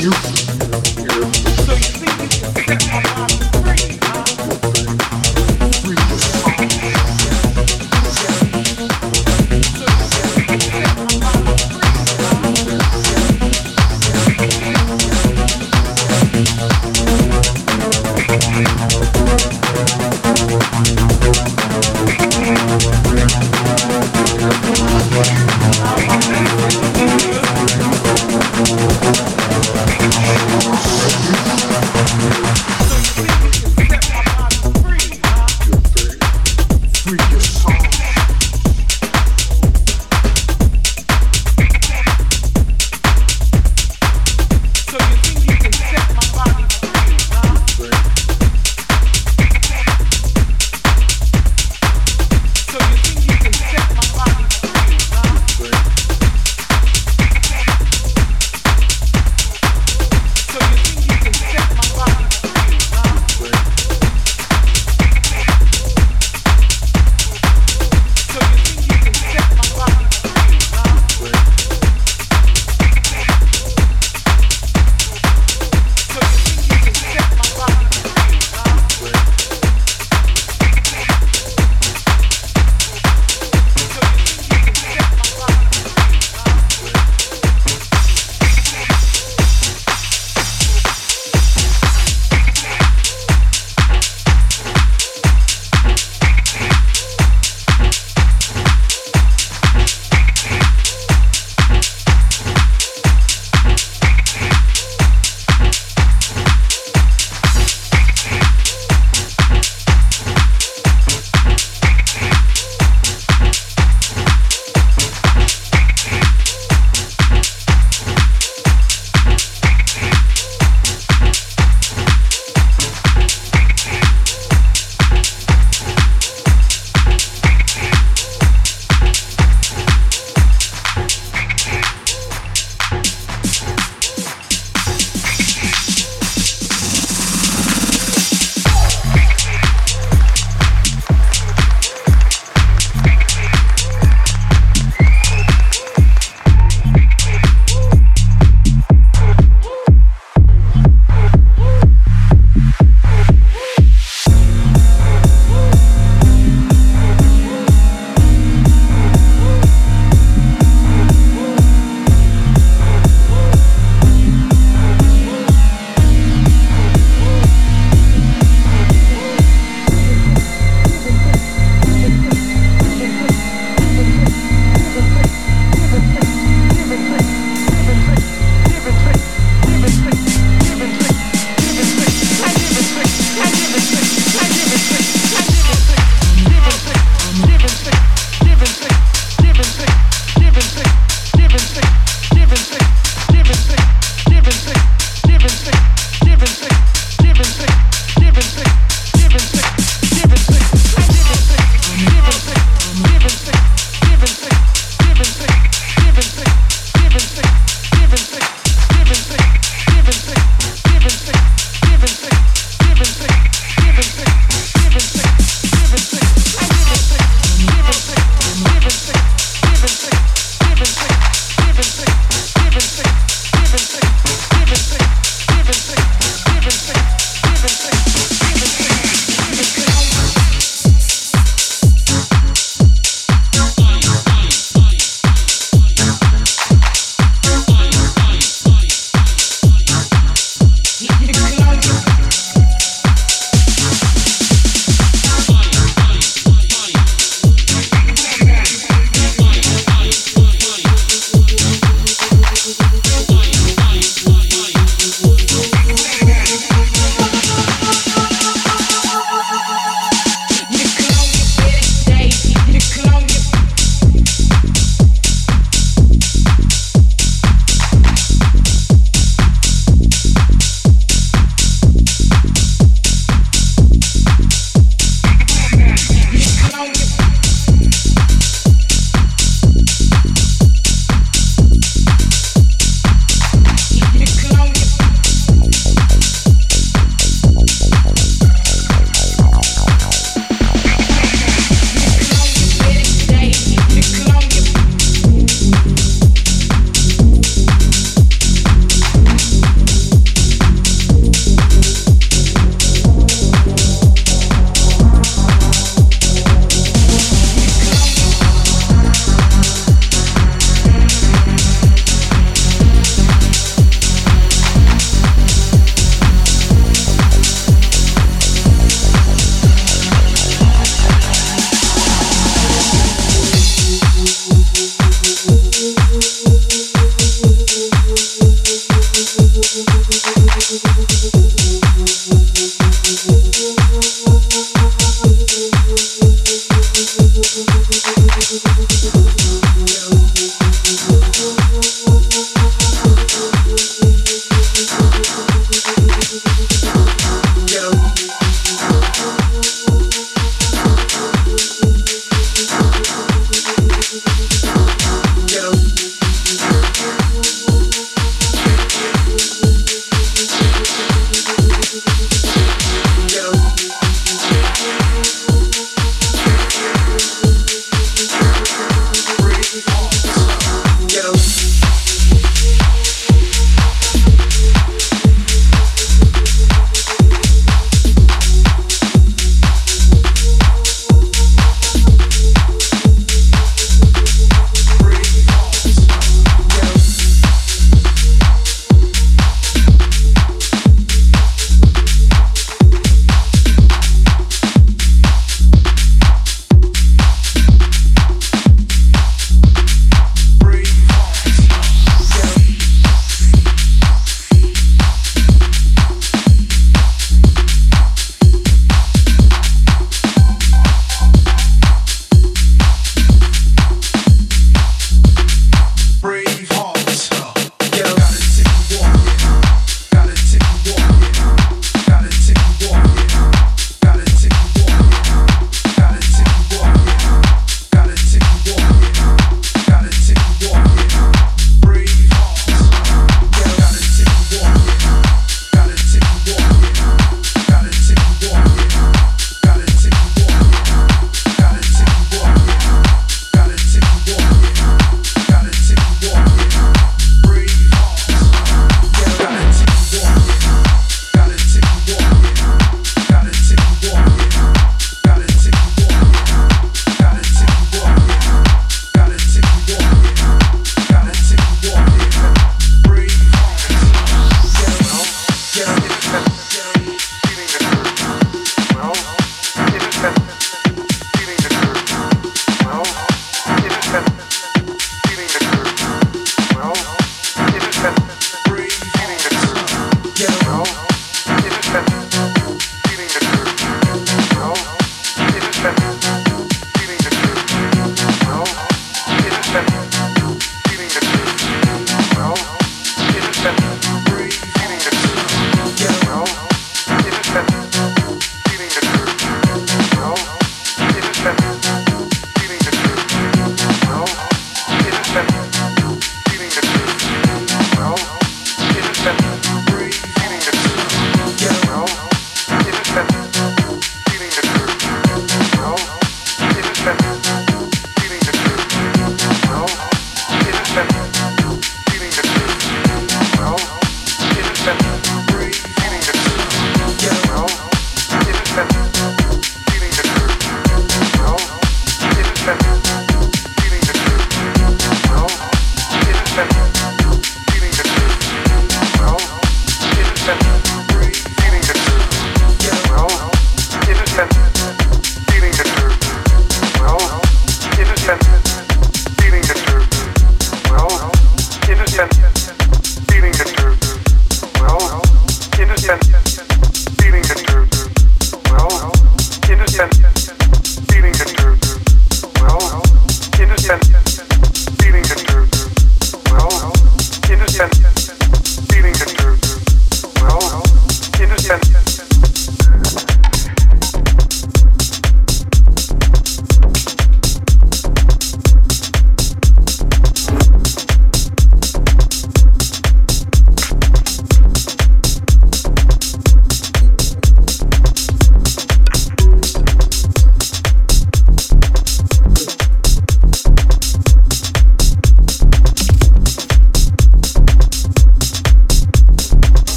Thank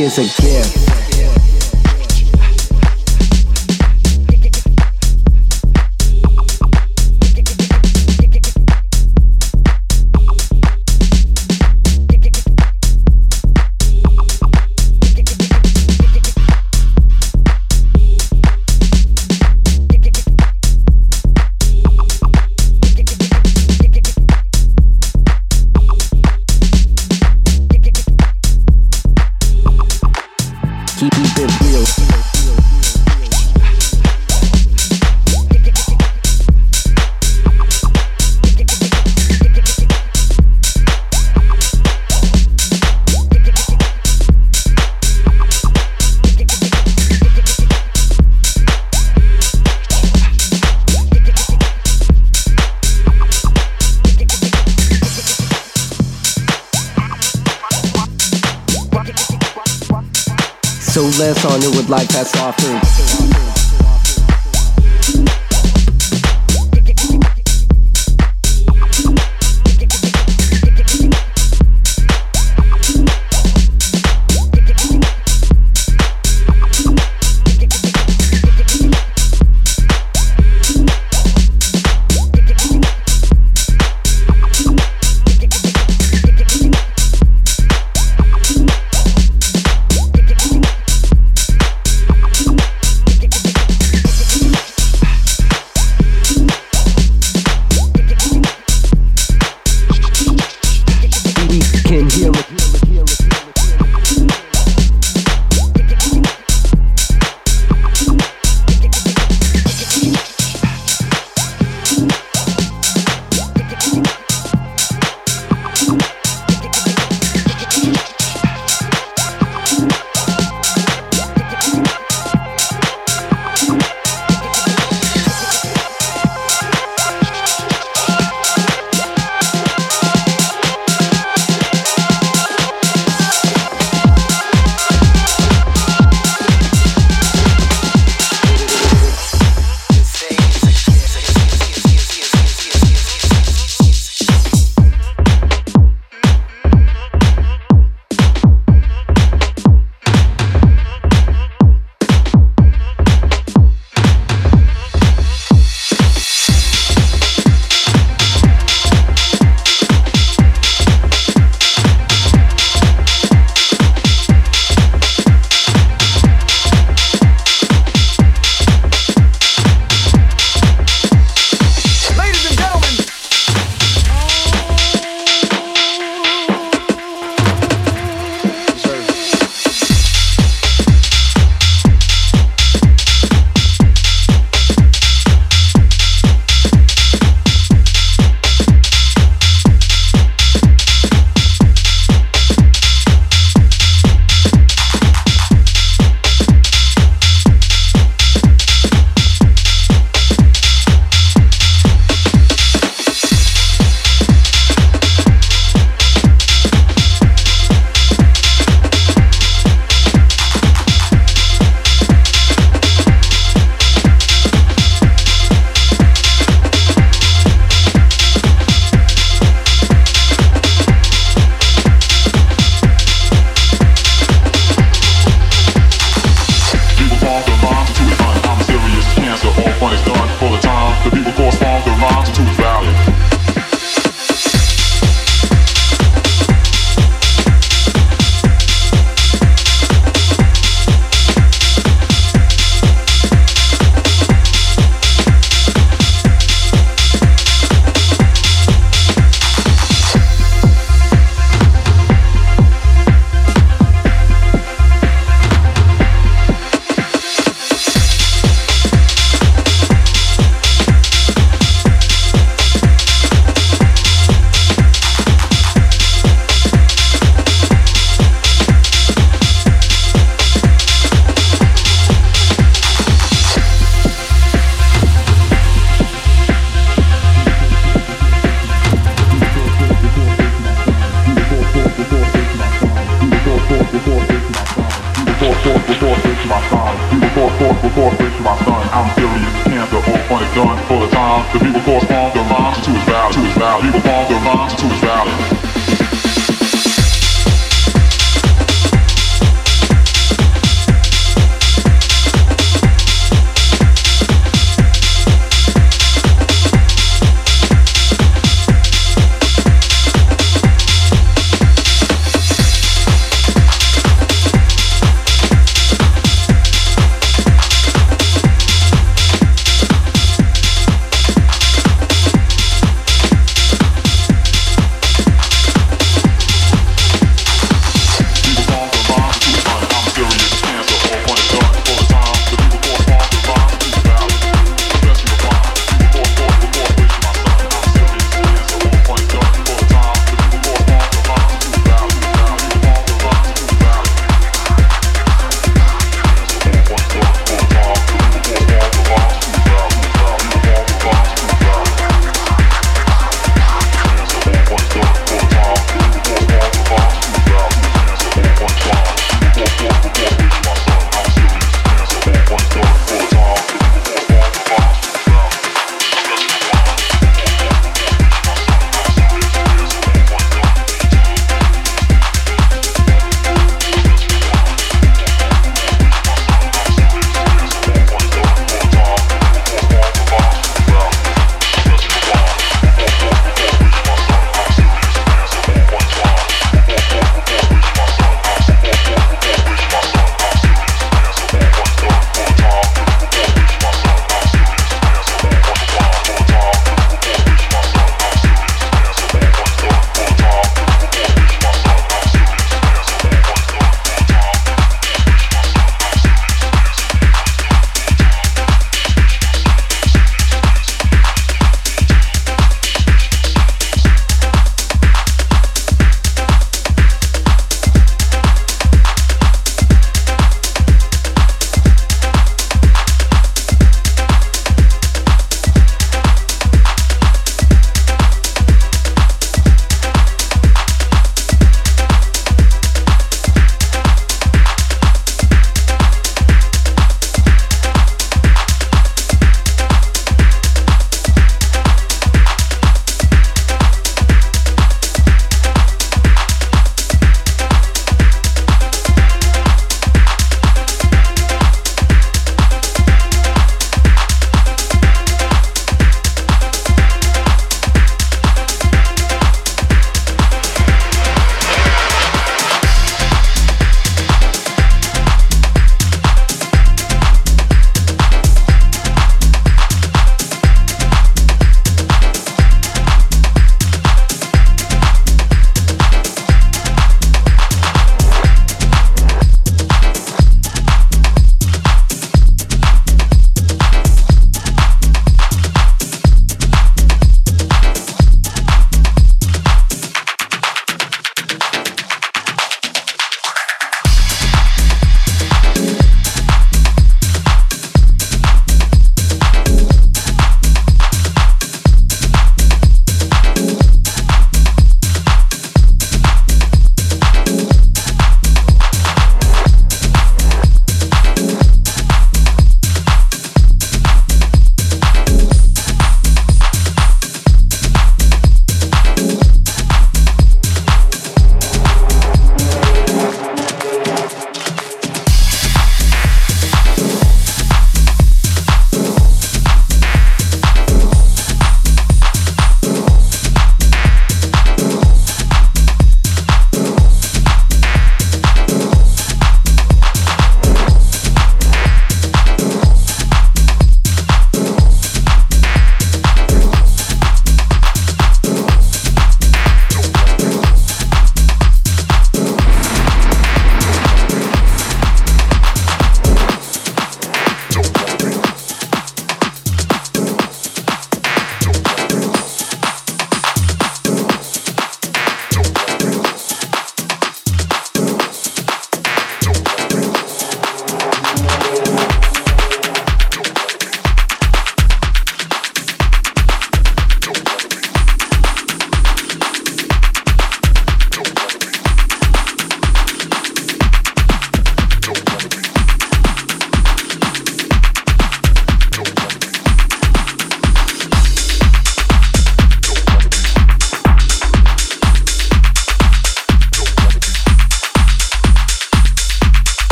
Music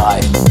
Bye.